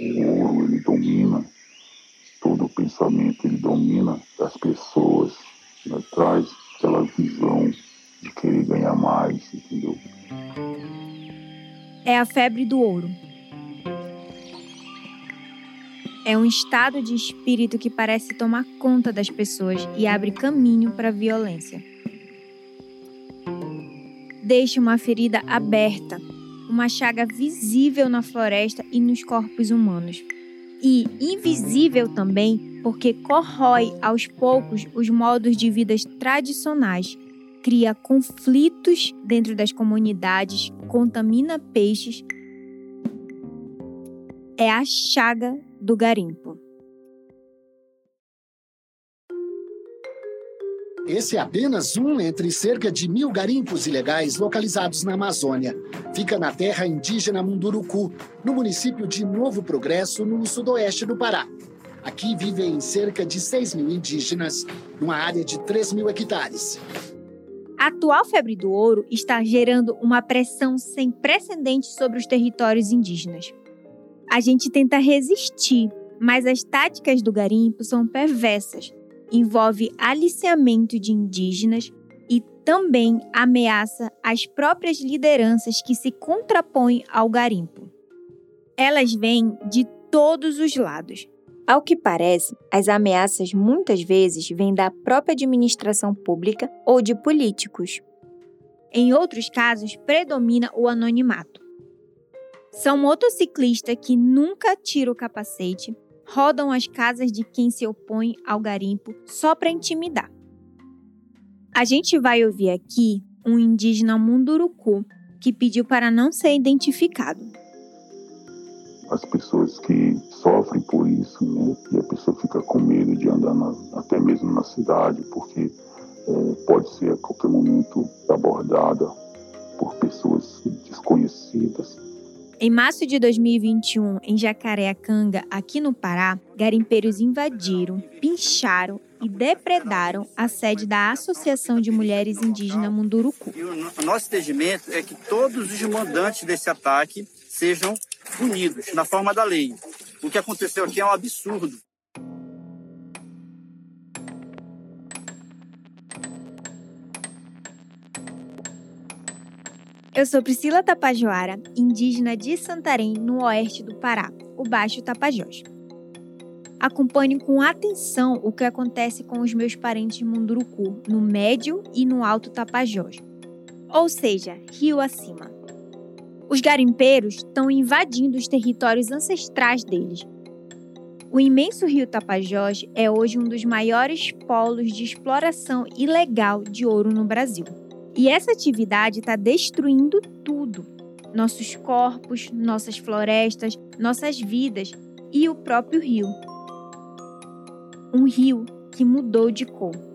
o ouro ele domina todo o pensamento, ele domina as pessoas, né? traz aquela visão de querer ganhar mais, entendeu? É a febre do ouro. É um estado de espírito que parece tomar conta das pessoas e abre caminho para a violência. Deixa uma ferida aberta, uma chaga visível na floresta e nos corpos humanos. E invisível também, porque corrói aos poucos os modos de vida tradicionais, cria conflitos dentro das comunidades, contamina peixes. É a chaga do garimpo. Esse é apenas um entre cerca de mil garimpos ilegais localizados na Amazônia. Fica na terra indígena Munduruku, no município de Novo Progresso, no sudoeste do Pará. Aqui vivem cerca de 6 mil indígenas, numa área de 3 mil hectares. A atual febre do ouro está gerando uma pressão sem precedentes sobre os territórios indígenas. A gente tenta resistir, mas as táticas do garimpo são perversas. Envolve aliciamento de indígenas e também ameaça as próprias lideranças que se contrapõem ao garimpo. Elas vêm de todos os lados. Ao que parece, as ameaças muitas vezes vêm da própria administração pública ou de políticos. Em outros casos, predomina o anonimato. São motociclistas que nunca tiram o capacete, rodam as casas de quem se opõe ao garimpo só para intimidar. A gente vai ouvir aqui um indígena munduruku que pediu para não ser identificado. As pessoas que sofrem por isso, né, e a pessoa fica com medo de andar na, até mesmo na cidade, porque é, pode ser a qualquer momento abordada por pessoas desconhecidas em março de 2021, em Jacareacanga, aqui no Pará, garimpeiros invadiram, pincharam e depredaram a sede da Associação de Mulheres Indígenas Munduruku. o nosso entendimento é que todos os mandantes desse ataque sejam punidos na forma da lei. O que aconteceu aqui é um absurdo. Eu sou Priscila Tapajoara, indígena de Santarém, no oeste do Pará, o Baixo Tapajós. Acompanhe com atenção o que acontece com os meus parentes Munduruku, no Médio e no Alto Tapajós, ou seja, rio acima. Os garimpeiros estão invadindo os territórios ancestrais deles. O imenso rio Tapajós é hoje um dos maiores polos de exploração ilegal de ouro no Brasil. E essa atividade está destruindo tudo: nossos corpos, nossas florestas, nossas vidas e o próprio rio. Um rio que mudou de cor.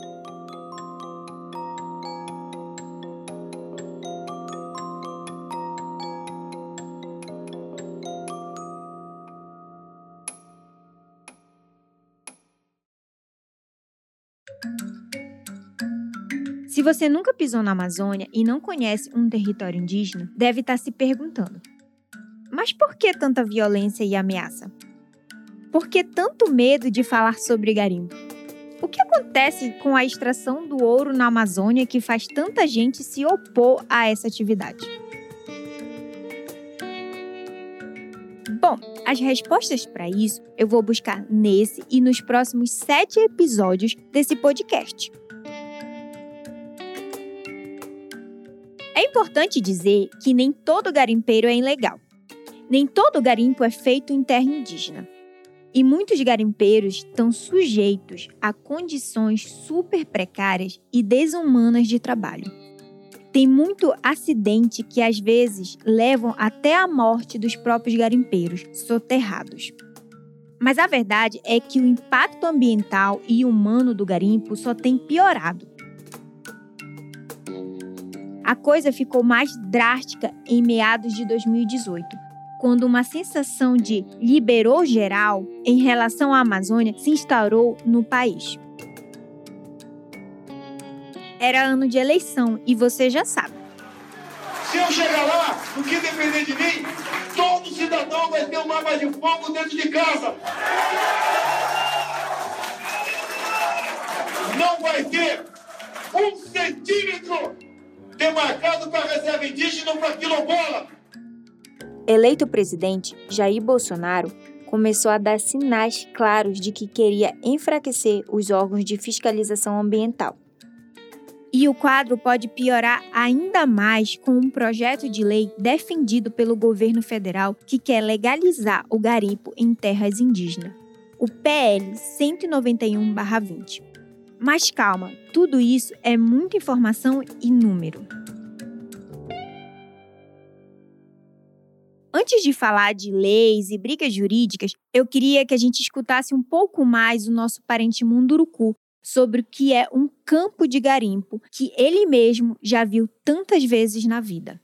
Você nunca pisou na Amazônia e não conhece um território indígena, deve estar se perguntando: mas por que tanta violência e ameaça? Por que tanto medo de falar sobre garimpo? O que acontece com a extração do ouro na Amazônia que faz tanta gente se opor a essa atividade? Bom, as respostas para isso eu vou buscar nesse e nos próximos sete episódios desse podcast. É importante dizer que nem todo garimpeiro é ilegal. Nem todo garimpo é feito em terra indígena. E muitos garimpeiros estão sujeitos a condições super precárias e desumanas de trabalho. Tem muito acidente que às vezes levam até a morte dos próprios garimpeiros soterrados. Mas a verdade é que o impacto ambiental e humano do garimpo só tem piorado a coisa ficou mais drástica em meados de 2018, quando uma sensação de liberou geral em relação à Amazônia se instaurou no país. Era ano de eleição e você já sabe. Se eu chegar lá, o que depender de mim, todos cidadão vai ter uma arma de fogo dentro de casa. Não vai ter um centímetro demarcado para reserva indígena ou para quilombola. Eleito presidente, Jair Bolsonaro começou a dar sinais claros de que queria enfraquecer os órgãos de fiscalização ambiental. E o quadro pode piorar ainda mais com um projeto de lei defendido pelo governo federal que quer legalizar o garimpo em terras indígenas, o PL 191-20. Mas calma, tudo isso é muita informação e número. Antes de falar de leis e brigas jurídicas, eu queria que a gente escutasse um pouco mais o nosso parente Munduruku sobre o que é um campo de garimpo que ele mesmo já viu tantas vezes na vida.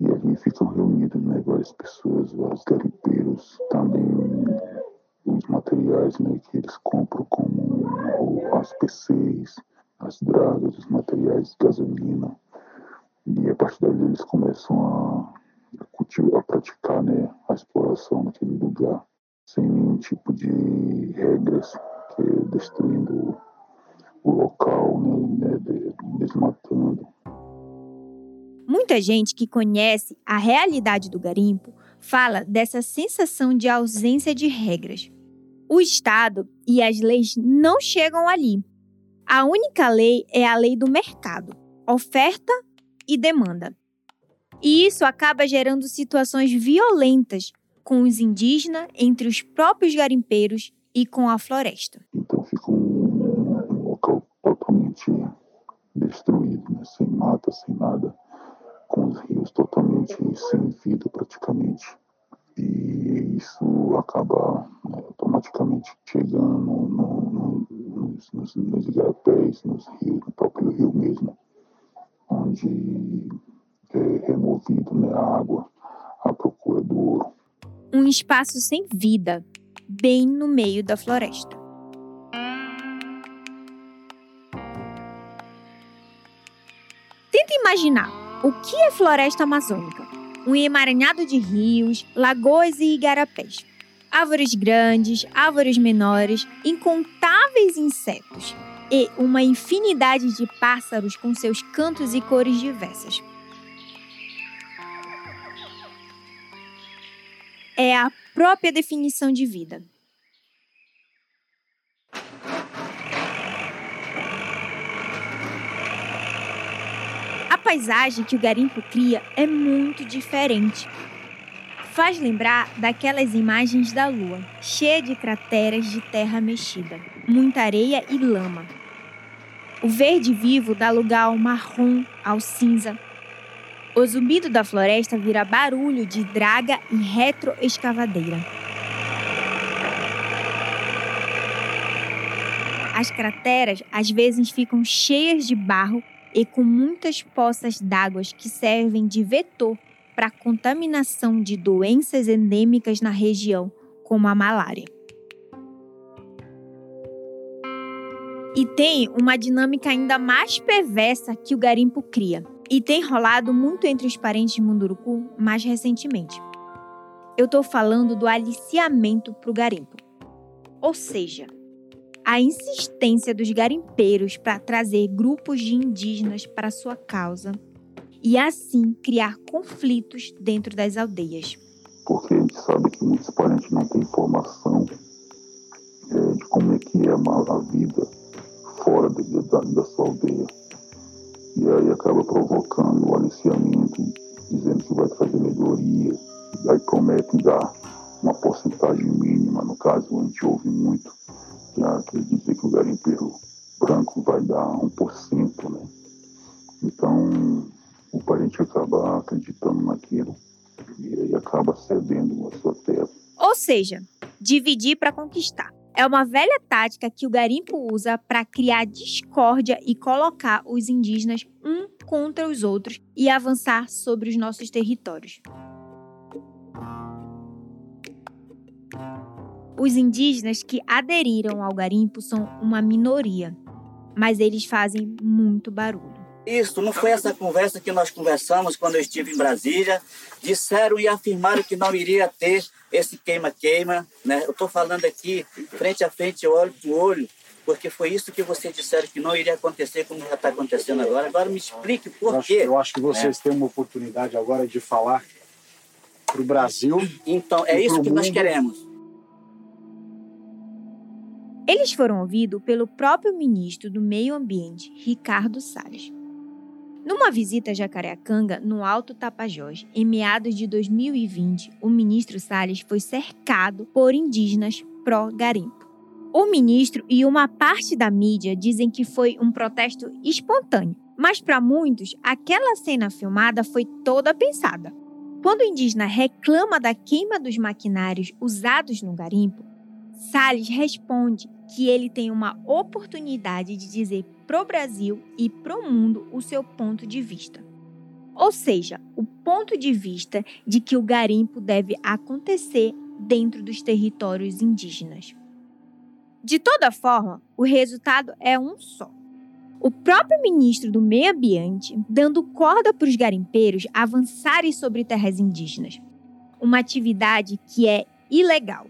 E ali ficam reunidas né, várias pessoas, vários garimpeiros, também os materiais né, que eles compram, como as PCs, as dragas, os materiais de gasolina. E a partir dali eles começam a cultivar, a praticar né, a exploração naquele lugar sem nenhum tipo de regras, que é destruindo o local, né, né, desmatando. Muita gente que conhece a realidade do garimpo fala dessa sensação de ausência de regras. O Estado e as leis não chegam ali. A única lei é a lei do mercado, oferta e demanda. E isso acaba gerando situações violentas com os indígenas, entre os próprios garimpeiros e com a floresta. Então fica um, local totalmente destruído, né? sem mata, sem nada, com os rios totalmente sem vida praticamente. E isso acaba né, automaticamente chegando no, no, nos, nos, nos igarapés, nos rios, no próprio rio mesmo, onde é, removido né, a água à procura do ouro. Um espaço sem vida, bem no meio da floresta. Tenta imaginar o que é floresta amazônica. Um emaranhado de rios, lagoas e igarapés. Árvores grandes, árvores menores, incontáveis insetos e uma infinidade de pássaros com seus cantos e cores diversas. é a própria definição de vida. A paisagem que o garimpo cria é muito diferente. Faz lembrar daquelas imagens da lua, cheia de crateras de terra mexida, muita areia e lama. O verde vivo dá lugar ao marrom, ao cinza, o zumbido da floresta vira barulho de draga e retroescavadeira. As crateras às vezes ficam cheias de barro e com muitas poças d'água que servem de vetor para a contaminação de doenças endêmicas na região, como a malária. E tem uma dinâmica ainda mais perversa que o garimpo cria e tem rolado muito entre os parentes de Munduruku mais recentemente. Eu estou falando do aliciamento para o garimpo. Ou seja, a insistência dos garimpeiros para trazer grupos de indígenas para sua causa e assim criar conflitos dentro das aldeias. Porque a gente sabe que muitos parentes não têm informação é, de como é que é a, vida fora de, da, da sua aldeia e aí acaba provocando o aliciamento, dizendo que vai trazer melhoria, e aí promete dar uma porcentagem mínima, no caso a gente ouve muito, já quer dizer que o garimpeiro branco vai dar 1%, né? Então o parente acaba acreditando naquilo e aí acaba cedendo a sua terra. Ou seja, dividir para conquistar. É uma velha tática que o garimpo usa para criar discórdia e colocar os indígenas um contra os outros e avançar sobre os nossos territórios. Os indígenas que aderiram ao garimpo são uma minoria, mas eles fazem muito barulho. Isso, não foi essa conversa que nós conversamos quando eu estive em Brasília. Disseram e afirmaram que não iria ter esse queima-queima. Né? Eu estou falando aqui, frente a frente, olho por olho, porque foi isso que vocês disseram que não iria acontecer, como já está acontecendo agora. Agora me explique por eu quê. Acho, eu acho que vocês né? têm uma oportunidade agora de falar para o Brasil. Então, é isso que mundo. nós queremos. Eles foram ouvidos pelo próprio ministro do Meio Ambiente, Ricardo Salles. Numa visita a Jacareacanga, no Alto Tapajós, em meados de 2020, o ministro Salles foi cercado por indígenas pró-garimpo. O ministro e uma parte da mídia dizem que foi um protesto espontâneo, mas para muitos, aquela cena filmada foi toda pensada. Quando o indígena reclama da queima dos maquinários usados no garimpo, Salles responde que ele tem uma oportunidade de dizer pro Brasil e pro mundo o seu ponto de vista. Ou seja, o ponto de vista de que o garimpo deve acontecer dentro dos territórios indígenas. De toda forma, o resultado é um só. O próprio ministro do Meio Ambiente dando corda para os garimpeiros avançarem sobre terras indígenas, uma atividade que é ilegal.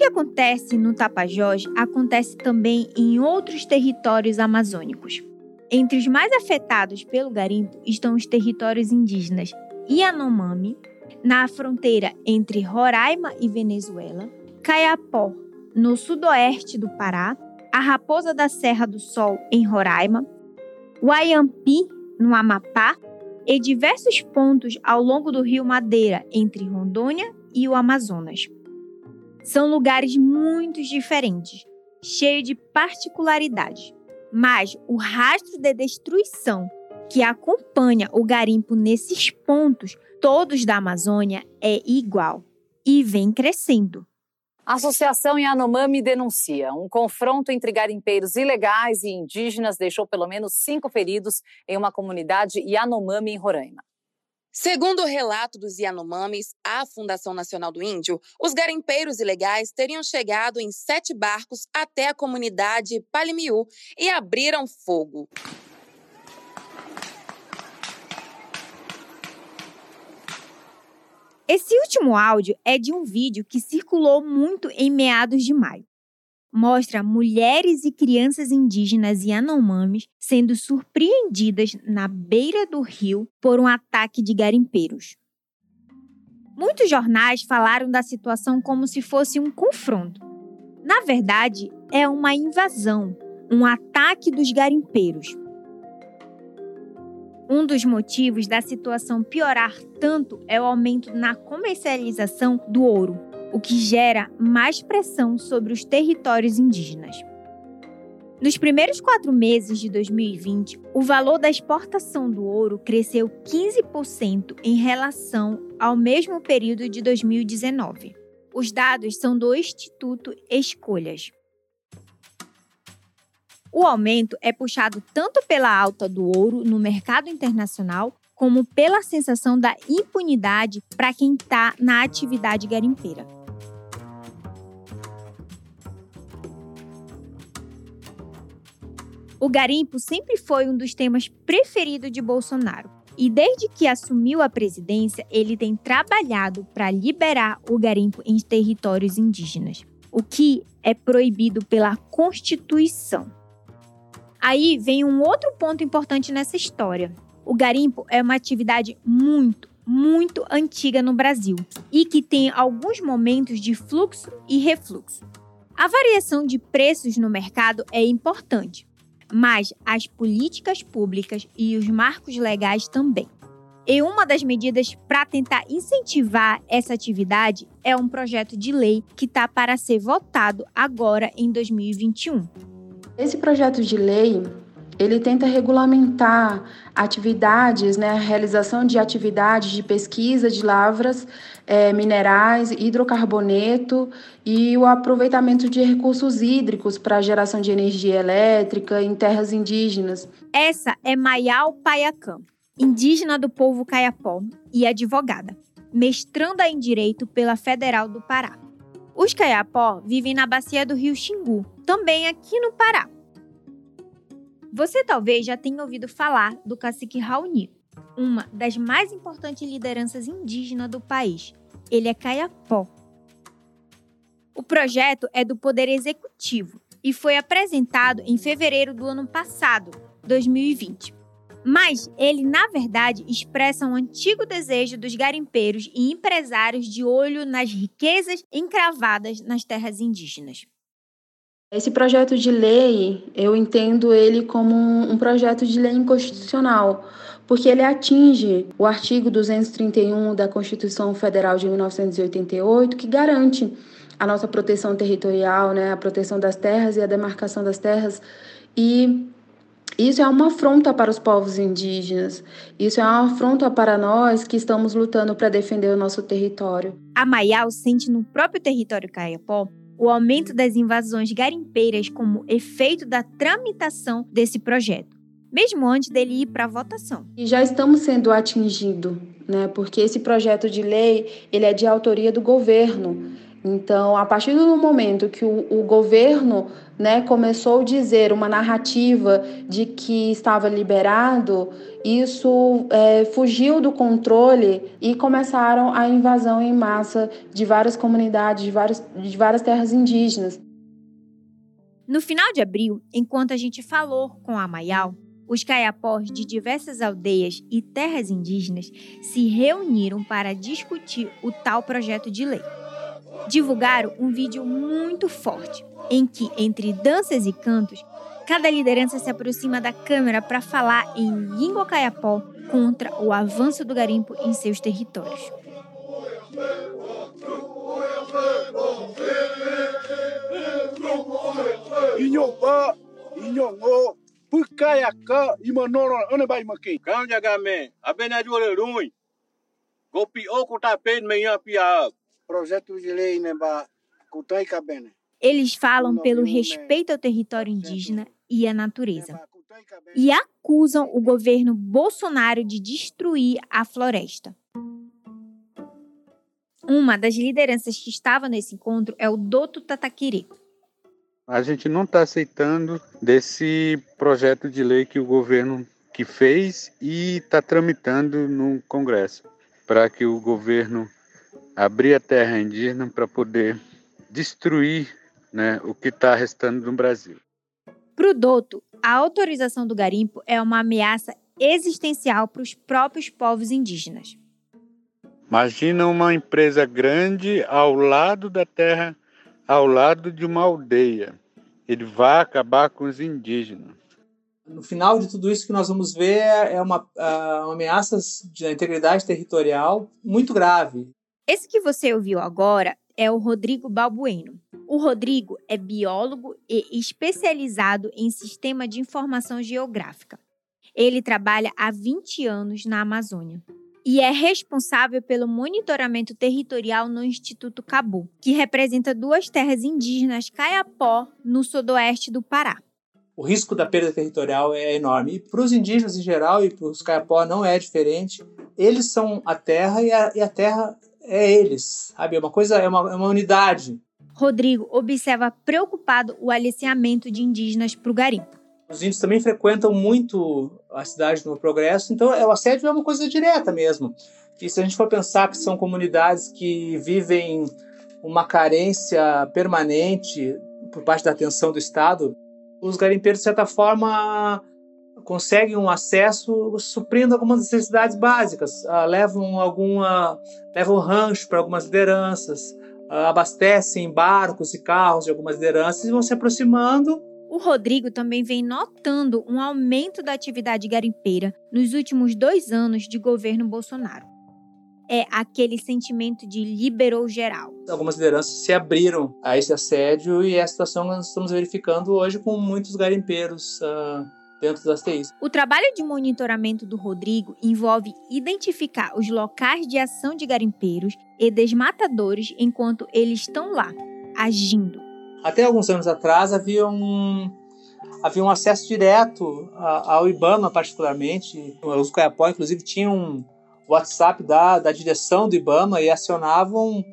Que acontece no Tapajós acontece também em outros territórios amazônicos. Entre os mais afetados pelo garimpo estão os territórios indígenas Yanomami, na fronteira entre Roraima e Venezuela, Caiapó, no sudoeste do Pará, a Raposa da Serra do Sol, em Roraima, Guayampi, no Amapá, e diversos pontos ao longo do rio Madeira, entre Rondônia e o Amazonas. São lugares muito diferentes, cheios de particularidades, mas o rastro de destruição que acompanha o garimpo nesses pontos, todos da Amazônia, é igual e vem crescendo. A Associação Yanomami denuncia. Um confronto entre garimpeiros ilegais e indígenas deixou pelo menos cinco feridos em uma comunidade Yanomami em Roraima. Segundo o relato dos Yanomamis à Fundação Nacional do Índio, os garimpeiros ilegais teriam chegado em sete barcos até a comunidade Palimiu e abriram fogo. Esse último áudio é de um vídeo que circulou muito em meados de maio mostra mulheres e crianças indígenas Yanomamis sendo surpreendidas na beira do rio por um ataque de garimpeiros. Muitos jornais falaram da situação como se fosse um confronto. Na verdade, é uma invasão, um ataque dos garimpeiros. Um dos motivos da situação piorar tanto é o aumento na comercialização do ouro, o que gera mais pressão sobre os territórios indígenas. Nos primeiros quatro meses de 2020, o valor da exportação do ouro cresceu 15% em relação ao mesmo período de 2019. Os dados são do Instituto Escolhas. O aumento é puxado tanto pela alta do ouro no mercado internacional, como pela sensação da impunidade para quem está na atividade garimpeira. O garimpo sempre foi um dos temas preferidos de Bolsonaro. E desde que assumiu a presidência, ele tem trabalhado para liberar o garimpo em territórios indígenas, o que é proibido pela Constituição. Aí vem um outro ponto importante nessa história. O garimpo é uma atividade muito, muito antiga no Brasil e que tem alguns momentos de fluxo e refluxo. A variação de preços no mercado é importante, mas as políticas públicas e os marcos legais também. E uma das medidas para tentar incentivar essa atividade é um projeto de lei que está para ser votado agora em 2021. Esse projeto de lei ele tenta regulamentar atividades, né, a realização de atividades de pesquisa de lavras, é, minerais, hidrocarboneto e o aproveitamento de recursos hídricos para a geração de energia elétrica em terras indígenas. Essa é Mayal Payacam, indígena do povo Caiapó e advogada, mestranda em Direito pela Federal do Pará. Os Caiapó vivem na bacia do rio Xingu, também aqui no Pará. Você talvez já tenha ouvido falar do cacique Raoni, uma das mais importantes lideranças indígenas do país. Ele é Caiapó. O projeto é do Poder Executivo e foi apresentado em fevereiro do ano passado, 2020. Mas ele, na verdade, expressa um antigo desejo dos garimpeiros e empresários de olho nas riquezas encravadas nas terras indígenas. Esse projeto de lei, eu entendo ele como um projeto de lei inconstitucional, porque ele atinge o artigo 231 da Constituição Federal de 1988, que garante a nossa proteção territorial, né, a proteção das terras e a demarcação das terras, e isso é uma afronta para os povos indígenas. Isso é uma afronta para nós que estamos lutando para defender o nosso território. A Maial sente no próprio território caiapó o aumento das invasões garimpeiras como efeito da tramitação desse projeto, mesmo antes dele ir para votação. E já estamos sendo atingidos, né? Porque esse projeto de lei ele é de autoria do governo. Então, a partir do momento que o, o governo né, começou a dizer uma narrativa de que estava liberado, isso é, fugiu do controle e começaram a invasão em massa de várias comunidades, de, de várias terras indígenas. No final de abril, enquanto a gente falou com a Maial, os caiapós de diversas aldeias e terras indígenas se reuniram para discutir o tal projeto de lei divulgaram um vídeo muito forte, em que, entre danças e cantos, cada liderança se aproxima da câmera para falar em língua caiapó contra o avanço do garimpo em seus territórios. Gopi o kutapen meia pia projeto de lei né, Eles falam pelo respeito ao território indígena e à natureza. E acusam o governo Bolsonaro de destruir a floresta. Uma das lideranças que estava nesse encontro é o Doto Tataquiri. A gente não está aceitando desse projeto de lei que o governo que fez e está tramitando no Congresso, para que o governo abrir a terra indígena para poder destruir né, o que está restando no Brasil. Para o Douto, a autorização do garimpo é uma ameaça existencial para os próprios povos indígenas. Imagina uma empresa grande ao lado da terra, ao lado de uma aldeia. Ele vai acabar com os indígenas. No final de tudo isso que nós vamos ver é uma, uma ameaça de integridade territorial muito grave. Esse que você ouviu agora é o Rodrigo Balbueno. O Rodrigo é biólogo e especializado em sistema de informação geográfica. Ele trabalha há 20 anos na Amazônia e é responsável pelo monitoramento territorial no Instituto Cabu, que representa duas terras indígenas Caiapó, no sudoeste do Pará. O risco da perda territorial é enorme. E para os indígenas em geral e para os Caiapó não é diferente. Eles são a terra e a, e a terra é eles, sabe? É uma coisa, é uma, é uma unidade. Rodrigo observa preocupado o aliciamento de indígenas para o garimpo. Os índios também frequentam muito a cidade do Progresso, então é, o assédio é uma coisa direta mesmo. E se a gente for pensar que são comunidades que vivem uma carência permanente por parte da atenção do Estado, os garimpeiros, de certa forma, conseguem um acesso suprindo algumas necessidades básicas, uh, levam alguma levam rancho para algumas lideranças, uh, abastecem barcos e carros de algumas lideranças e vão se aproximando. O Rodrigo também vem notando um aumento da atividade garimpeira nos últimos dois anos de governo Bolsonaro. É aquele sentimento de liberou geral. Algumas lideranças se abriram a esse assédio e é a situação nós estamos verificando hoje com muitos garimpeiros uh, dentro das TIs. O trabalho de monitoramento do Rodrigo envolve identificar os locais de ação de garimpeiros e desmatadores enquanto eles estão lá, agindo. Até alguns anos atrás havia um, havia um acesso direto ao IBAMA, particularmente. Os Coiapó, inclusive, tinham um WhatsApp da, da direção do IBAMA e acionavam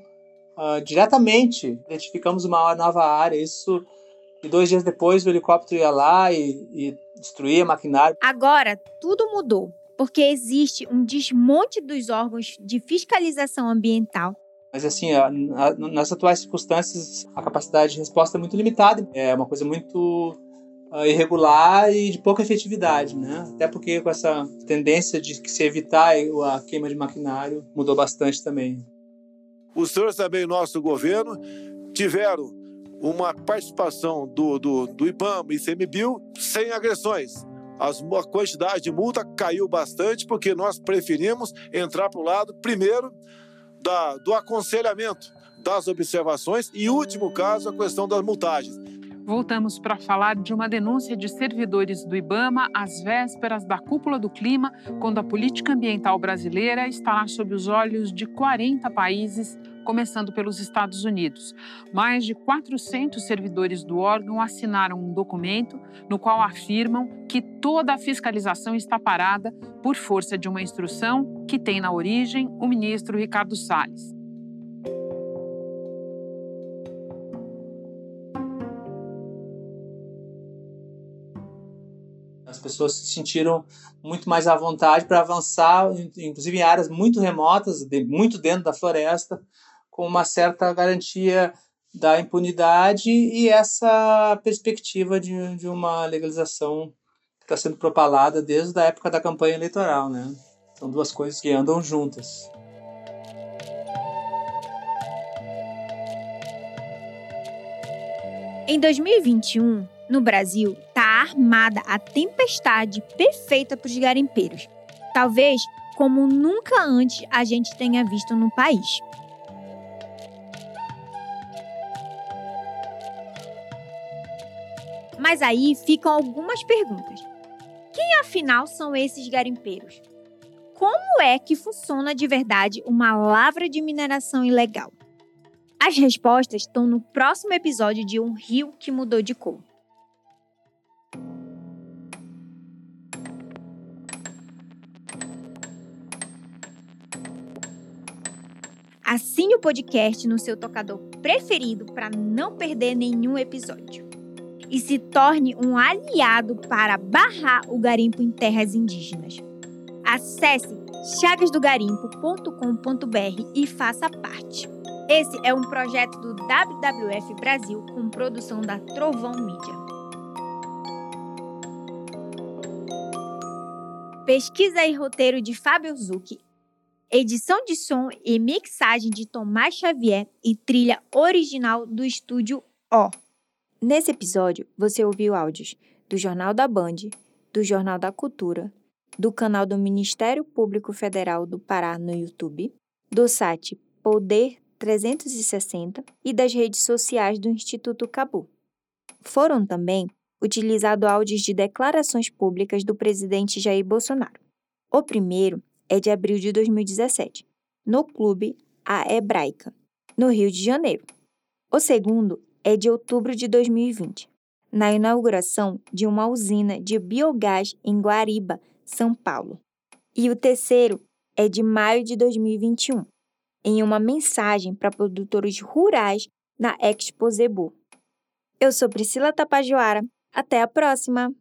uh, diretamente identificamos uma nova área. Isso e dois dias depois o helicóptero ia lá e, e destruía maquinário. Agora tudo mudou, porque existe um desmonte dos órgãos de fiscalização ambiental mas assim, nas atuais circunstâncias, a capacidade de resposta é muito limitada. É uma coisa muito uh, irregular e de pouca efetividade, né? Até porque com essa tendência de se evitar a queima de maquinário mudou bastante também. Os senhores também, nosso governo, tiveram uma participação do, do, do IBAMA e ICMBio sem agressões. As, a quantidade de multa caiu bastante porque nós preferimos entrar para o lado, primeiro, da, do aconselhamento, das observações e, último caso, a questão das multagens. Voltamos para falar de uma denúncia de servidores do IBAMA às vésperas da cúpula do clima, quando a política ambiental brasileira estará sob os olhos de 40 países, começando pelos Estados Unidos. Mais de 400 servidores do órgão assinaram um documento no qual afirmam que toda a fiscalização está parada por força de uma instrução que tem na origem o ministro Ricardo Salles. As pessoas se sentiram muito mais à vontade para avançar, inclusive em áreas muito remotas, muito dentro da floresta, com uma certa garantia da impunidade e essa perspectiva de, de uma legalização que está sendo propalada desde a época da campanha eleitoral. Né? São duas coisas que andam juntas. Em 2021, no Brasil, está armada a tempestade perfeita para os garimpeiros. Talvez como nunca antes a gente tenha visto no país. Mas aí ficam algumas perguntas. Quem afinal são esses garimpeiros? Como é que funciona de verdade uma lavra de mineração ilegal? As respostas estão no próximo episódio de Um Rio que Mudou de Cor. Assine o podcast no seu tocador preferido para não perder nenhum episódio. E se torne um aliado para barrar o garimpo em terras indígenas. Acesse chagasdogarimpo.com.br e faça parte. Esse é um projeto do WWF Brasil com produção da Trovão Mídia. Pesquisa e roteiro de Fábio Zucchi edição de som e mixagem de Tomás Xavier e trilha original do estúdio O. Nesse episódio, você ouviu áudios do Jornal da Band, do Jornal da Cultura, do canal do Ministério Público Federal do Pará no YouTube, do site Poder 360 e das redes sociais do Instituto Cabu. Foram também utilizados áudios de declarações públicas do presidente Jair Bolsonaro. O primeiro é de abril de 2017, no Clube A Hebraica, no Rio de Janeiro. O segundo é de outubro de 2020, na inauguração de uma usina de biogás em Guariba, São Paulo. E o terceiro é de maio de 2021, em uma mensagem para produtores rurais na Expo Zebu. Eu sou Priscila Tapajoara. Até a próxima!